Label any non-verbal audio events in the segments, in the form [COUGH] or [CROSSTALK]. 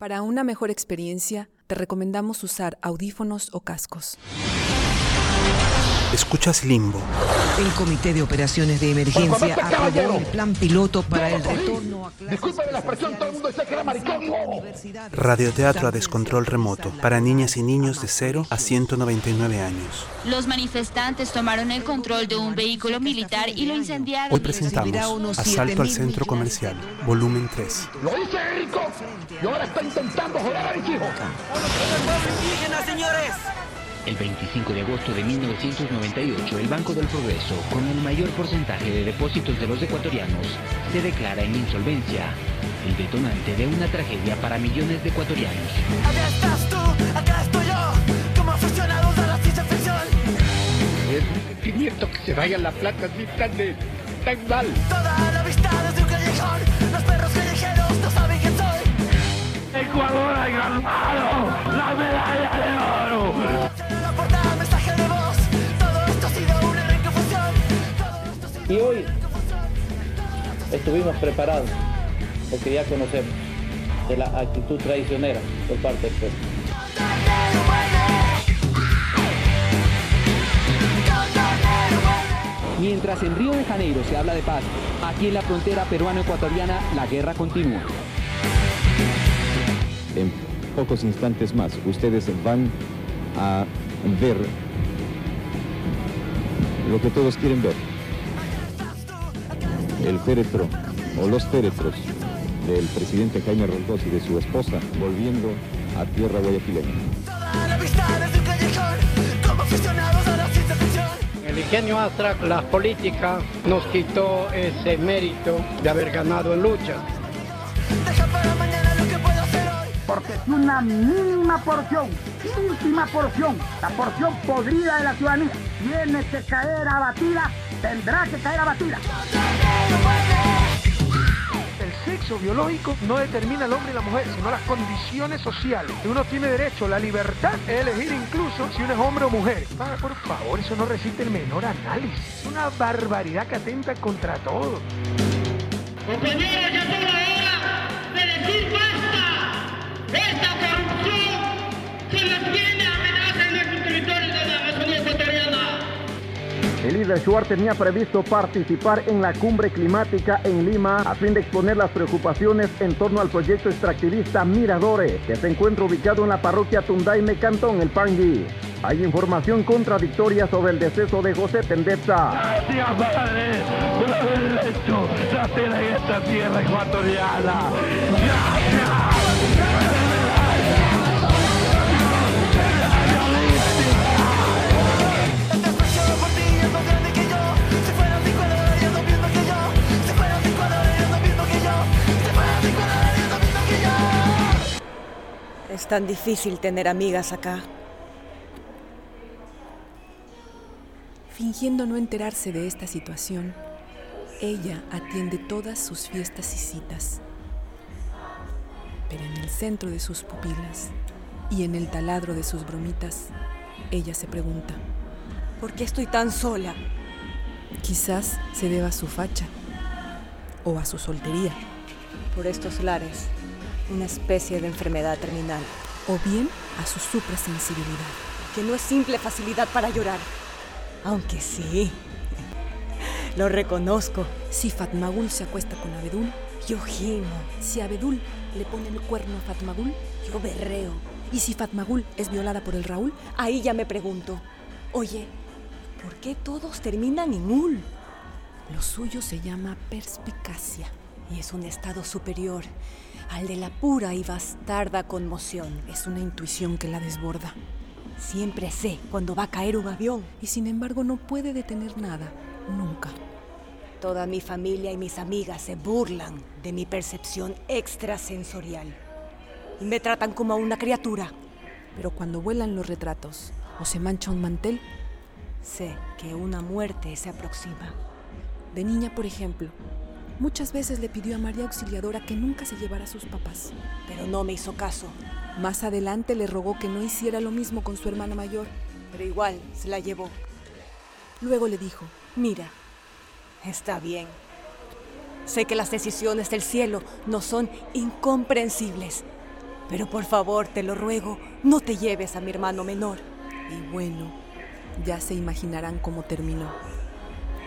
Para una mejor experiencia, te recomendamos usar audífonos o cascos. Escuchas Limbo. El Comité de Operaciones de Emergencia aprobó el plan piloto para el retorno a clases. Disculpe la expresión, todo el mundo dice que era maricón. Radioteatro a descontrol remoto para niñas y niños de 0 a 199 años. Los manifestantes tomaron el control de un vehículo militar y lo incendiaron. Hoy presentamos Asalto al Centro Comercial, volumen 3. Lo dice Rico y ahora está intentando joder a mis hijos. El 25 de agosto de 1998, el Banco del Progreso, con el mayor porcentaje de depósitos de los ecuatorianos, se declara en insolvencia, el detonante de una tragedia para millones de ecuatorianos. Acá estás tú, acá estoy yo, como aficionados a la ciencia ficción. Es un sentimiento que se vaya la plata así tan, de, tan mal. Toda la vista desde un callejón, los perros callejeros no saben quién soy. Ecuador ha ganado la medalla Y hoy estuvimos preparados porque ya conocemos de la actitud traicionera por parte del pueblo. Mientras en Río de Janeiro se habla de paz, aquí en la frontera peruano-ecuatoriana la guerra continúa. En pocos instantes más ustedes van a ver lo que todos quieren ver. El féretro o los féretros del presidente Jaime Roldós y de su esposa volviendo a tierra guayaquileña. El ingenio Astra, la política, nos quitó ese mérito de haber ganado en lucha. Una mínima porción, ínfima porción, la porción podrida de la ciudadanía. Tiene que caer abatida, tendrá que caer abatida. El sexo biológico no determina al hombre y la mujer, sino las condiciones sociales. Uno tiene derecho, la libertad de elegir incluso si uno es hombre o mujer. Ah, por favor, eso no resiste el menor análisis. Es una barbaridad que atenta contra todo. El líder Schuart tenía previsto participar en la cumbre climática en Lima a fin de exponer las preocupaciones en torno al proyecto extractivista Miradores, que se encuentra ubicado en la parroquia Tundaime, Cantón El Pangui. Hay información contradictoria sobre el deceso de José Tendetza. Gracias, por haber hecho en esta tierra ecuatoriana. Es tan difícil tener amigas acá. Fingiendo no enterarse de esta situación, ella atiende todas sus fiestas y citas. Pero en el centro de sus pupilas y en el taladro de sus bromitas, ella se pregunta, ¿Por qué estoy tan sola? quizás se deba a su facha o a su soltería, Por estos lares, una especie de enfermedad terminal, o bien a su suprasensibilidad. que no es simple facilidad para llorar. Aunque sí, [LAUGHS] lo reconozco. Si Fatmagul se acuesta con Abedul, Yo gimo, si Abedul le pone el cuerno a Fatmagul, yo berreo. y si Fatmagul es violada por el Raúl, Ahí ya me pregunto, oye, ¿por qué todos terminan en ul? lo suyo se llama perspicacia. Y es un estado superior al de la pura y bastarda conmoción. Es una intuición que la desborda. Siempre sé cuando va a caer un avión. Y sin embargo no puede detener nada, nunca. Toda mi familia y mis amigas se burlan de mi percepción extrasensorial. Y me tratan como a una criatura. Pero cuando vuelan los retratos o se mancha un mantel, Sé que una muerte se aproxima. de niña por ejemplo, muchas veces le pidió a María Auxiliadora que nunca se llevara a sus papás. Pero no me hizo caso. Más adelante le rogó que no hiciera lo mismo con su hermana mayor. Pero igual se la llevó. Luego le dijo, Mira, está bien. Sé que las decisiones del cielo no son incomprensibles, Pero por favor, te lo ruego, no te lleves a mi hermano menor. Y bueno, ya se imaginarán cómo terminó.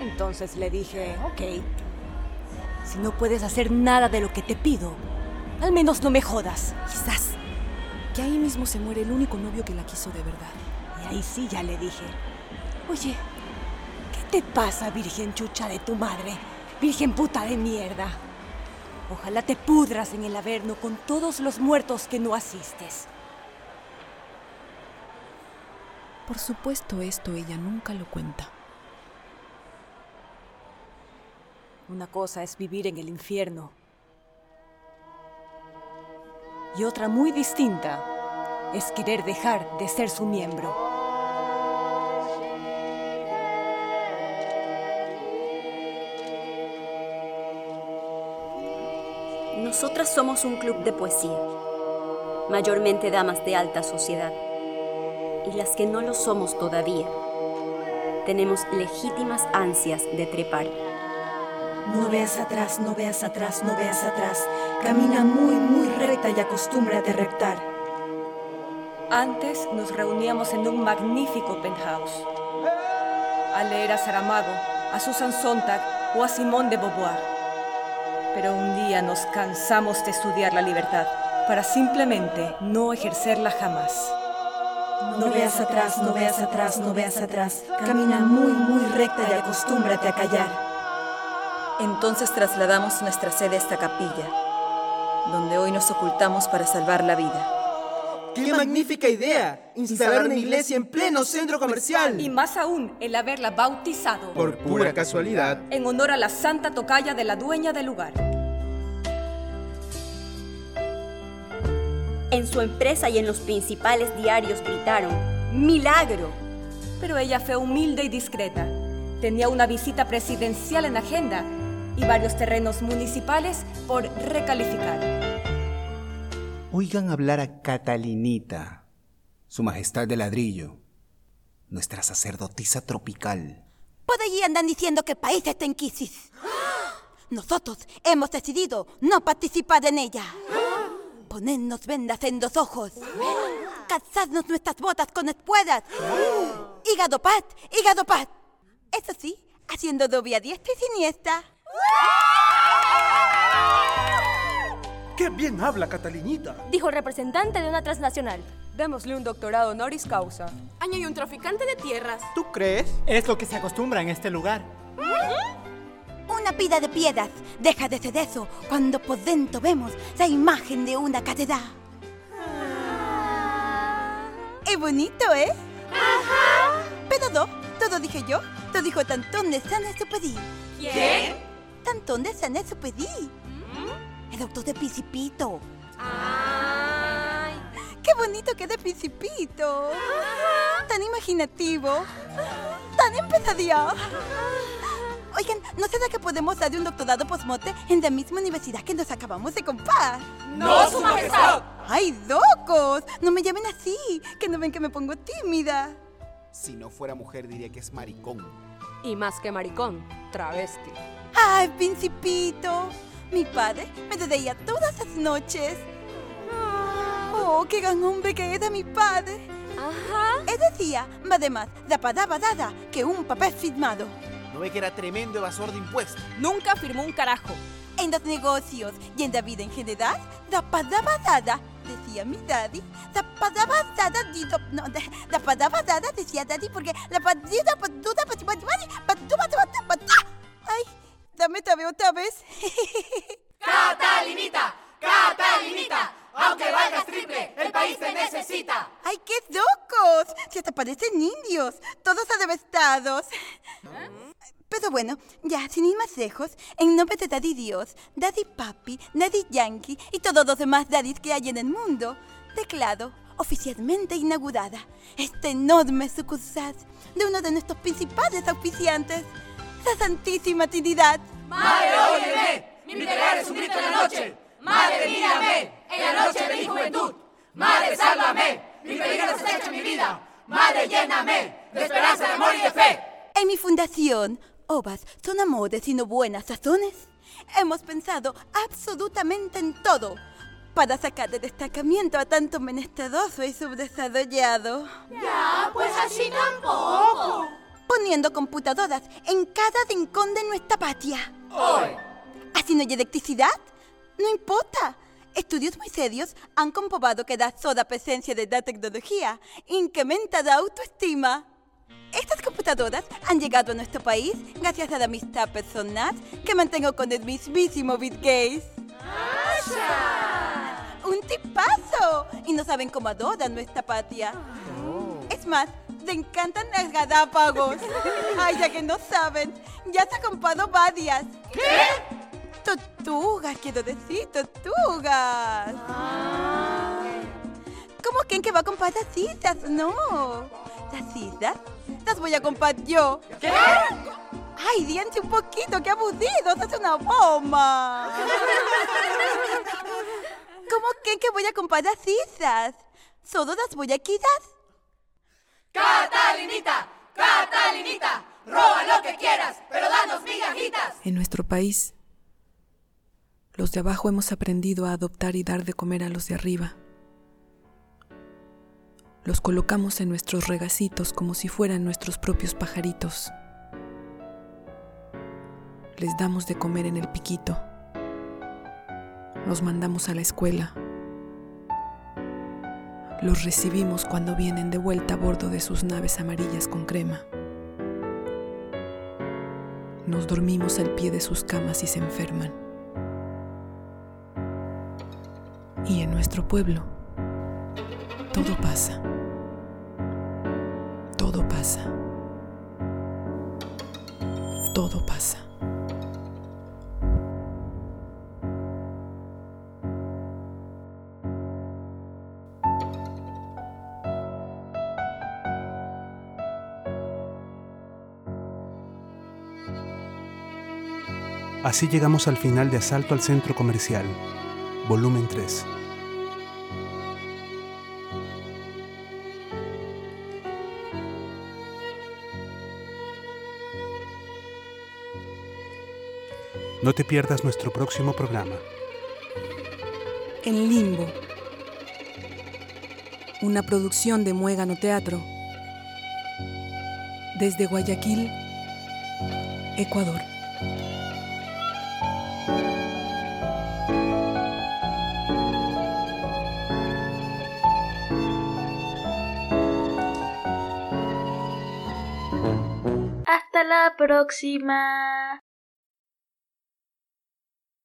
Entonces le dije, ok, si no puedes hacer nada de lo que te pido, al menos no me jodas. Quizás que ahí mismo se muere el único novio que la quiso de verdad. Y ahí sí ya le dije, oye, ¿qué te pasa, virgen chucha de tu madre? Virgen puta de mierda. Ojalá te pudras en el averno con todos los muertos que no asistes. Por supuesto esto ella nunca lo cuenta. Una cosa es vivir en el infierno y otra muy distinta es querer dejar de ser su miembro. Nosotras somos un club de poesía, mayormente damas de alta sociedad, y las que no lo somos todavía, tenemos legítimas ansias de trepar. No veas atrás, no veas atrás, no veas atrás. Camina muy, muy recta y acostúmbrate a reptar. Antes nos reuníamos en un magnífico penthouse a leer a Saramago, a Susan Sontag o a Simone de Beauvoir. Pero un día nos cansamos de estudiar la libertad para simplemente no ejercerla jamás. No veas atrás, no veas atrás, no veas atrás. Camina muy, muy recta y acostúmbrate a callar. Entonces trasladamos nuestra sede a esta capilla, donde hoy nos ocultamos para salvar la vida. ¡Qué magnífica idea! Instalar una iglesia en pleno centro comercial. Y más aún, el haberla bautizado. Por pura casualidad. En honor a la santa tocaya de la dueña del lugar. En su empresa y en los principales diarios gritaron, ¡Milagro! Pero ella fue humilde y discreta. Tenía una visita presidencial en agenda y varios terrenos municipales por recalificar. Oigan hablar a Catalinita, su majestad de ladrillo, nuestra sacerdotisa tropical. Por allí andan diciendo que el país está en crisis. [GASPS] Nosotros hemos decidido no participar en ella. [GASPS] Ponernos vendas en los ojos. [GASPS] Calzarnos nuestras botas con espuelas. Hígado pat, hígado pat. Eso sí, haciendo doble a diestra y siniestra. ¡Qué bien habla Catalinita! Dijo el representante de una transnacional. Démosle un doctorado honoris causa. Añadió un traficante de tierras. ¿Tú crees? Es lo que se acostumbra en este lugar. Una pila de piedras deja de ser eso cuando por dentro vemos la imagen de una catedral. Es bonito, ¿eh? Ajá. Pero no, todo dije yo. Todo dijo Tantón de San Exupéry. ¿Quién? Tantón de San Exupéry. El doctor de Pisipito. Ay. ¡Qué bonito que de Pisipito! Tan imaginativo. Tan empezaría. Oigan, ¿no será que podemos dar un doctorado postmote en la misma universidad que nos acabamos de comprar? ¡No, su majestad! ¡Ay, locos! No me llamen así, que no ven que me pongo tímida. Si no fuera mujer diría que es maricón. Y más que maricón, travesti. ¡Ay, Principito! Mi padre me deía todas las noches. ¡Oh, qué gran hombre que era mi padre! Ajá. Él decía, además, da padaba dada, que un papel firmado. ¿No ve que era tremendo evasor de impuestos? Nunca firmó un carajo. En los negocios y en la vida en general, da padaba dada, decía mi daddy. Da padaba dada, digo, no, da, da padaba dada, decía daddy, porque la paduba, Ay, dame tabe otra vez. [LAUGHS] ¡Catalinita! ¡Catalinita! Aunque valgas triple, el país te necesita. ¡Ay, qué locos! Si hasta parecen indios, todos adevestados. Pero bueno, ya, sin ir más lejos, en nombre de Daddy Dios, Daddy Papi, Daddy Yankee y todos los demás daddies que hay en el mundo, declaro oficialmente inaugurada esta enorme sucursal de uno de nuestros principales auspiciantes, la Santísima Trinidad. ¡Madre, óyeme! Mi integral es un grito en la noche. ¡Madre, mírame! En la noche de mi juventud. ¡Madre, sálvame! Mi peligro se hecho mi vida. ¡Madre, lléname de esperanza, de amor y de fe! En mi fundación, Ovas son amores y no buenas razones. Hemos pensado absolutamente en todo. para sacar de destacamiento a tanto menesteroso y subdesarrollado. Ya, pues así tampoco. Poniendo computadoras en cada rincón de nuestra patria. Hoy. ¿Así no hay electricidad? No importa. Estudios muy serios han comprobado que la sola presencia de la tecnología incrementa la autoestima. Estas computadoras han llegado a nuestro país gracias a la amistad personal que mantengo con el mismísimo Bill Gates. ¡Un tipazo! Y no saben cómo adoran nuestra patria. Es más, le encantan las Galápagos. Ay, ya que no saben, ya se ha comprado varias. ¿Qué? Tortugas, quiero decir, tortugas. ¿Cómo creen que va a comprar las islas? No. ¿Las islas? Las voy a comprar yo. ¿Qué? Ay, diente un poquito, qué aburrido, es una bomba. [LAUGHS] ¿Cómo creen que voy a comprar las islas? Solo las voy a quitar. Catalinita, Catalinita, roba lo que quieras, pero danos migajitas. En nuestro país, los de abajo hemos aprendido a adoptar y dar de comer a los de arriba. Los colocamos en nuestros regacitos como si fueran nuestros propios pajaritos. Les damos de comer en el piquito. Los mandamos a la escuela. Los recibimos cuando vienen de vuelta a bordo de sus naves amarillas con crema. Nos dormimos al pie de sus camas y se enferman. Y en nuestro pueblo, todo pasa. Todo pasa. Todo pasa. Así llegamos al final de Asalto al Centro Comercial, volumen 3. No te pierdas nuestro próximo programa. En Limbo. Una producción de Muégano Teatro. Desde Guayaquil, Ecuador. la próxima.